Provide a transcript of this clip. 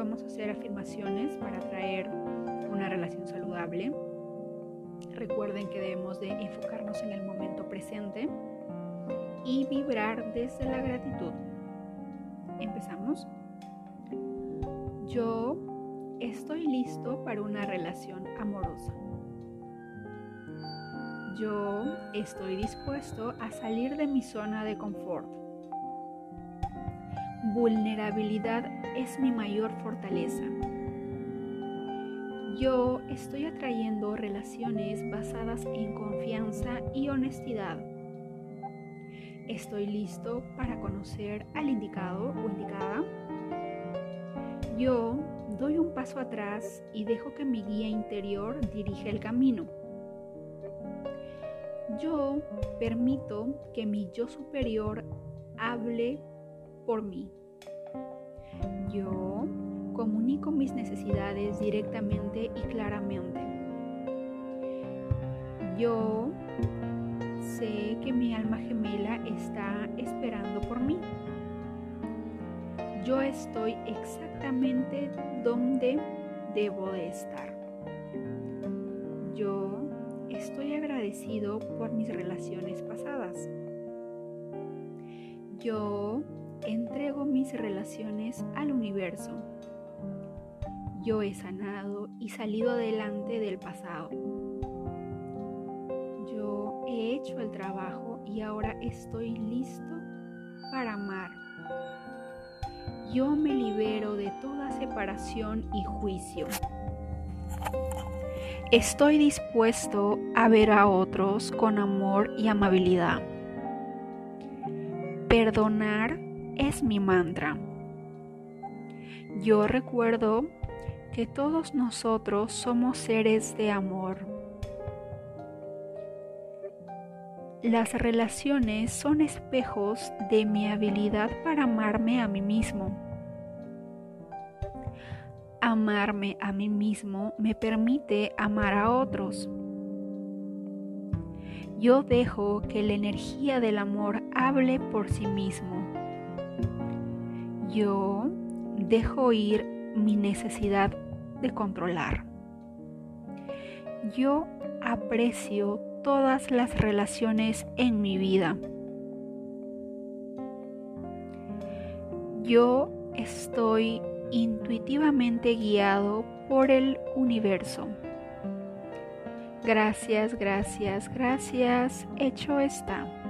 hacer afirmaciones para atraer una relación saludable. Recuerden que debemos de enfocarnos en el momento presente y vibrar desde la gratitud. Empezamos. Yo estoy listo para una relación amorosa. Yo estoy dispuesto a salir de mi zona de confort. Vulnerabilidad es mi mayor fortaleza. Yo estoy atrayendo relaciones basadas en confianza y honestidad. Estoy listo para conocer al indicado o indicada. Yo doy un paso atrás y dejo que mi guía interior dirija el camino. Yo permito que mi yo superior hable por mí. Yo comunico mis necesidades directamente y claramente. Yo sé que mi alma gemela está esperando por mí. Yo estoy exactamente donde debo de estar. Yo estoy agradecido por mis relaciones pasadas. Yo entrego mis relaciones al universo. Yo he sanado y salido adelante del pasado. Yo he hecho el trabajo y ahora estoy listo para amar. Yo me libero de toda separación y juicio. Estoy dispuesto a ver a otros con amor y amabilidad. Perdonar es mi mantra. Yo recuerdo que todos nosotros somos seres de amor. Las relaciones son espejos de mi habilidad para amarme a mí mismo. Amarme a mí mismo me permite amar a otros. Yo dejo que la energía del amor hable por sí mismo. Yo dejo ir mi necesidad de controlar. Yo aprecio todas las relaciones en mi vida. Yo estoy intuitivamente guiado por el universo. Gracias, gracias, gracias. Hecho está.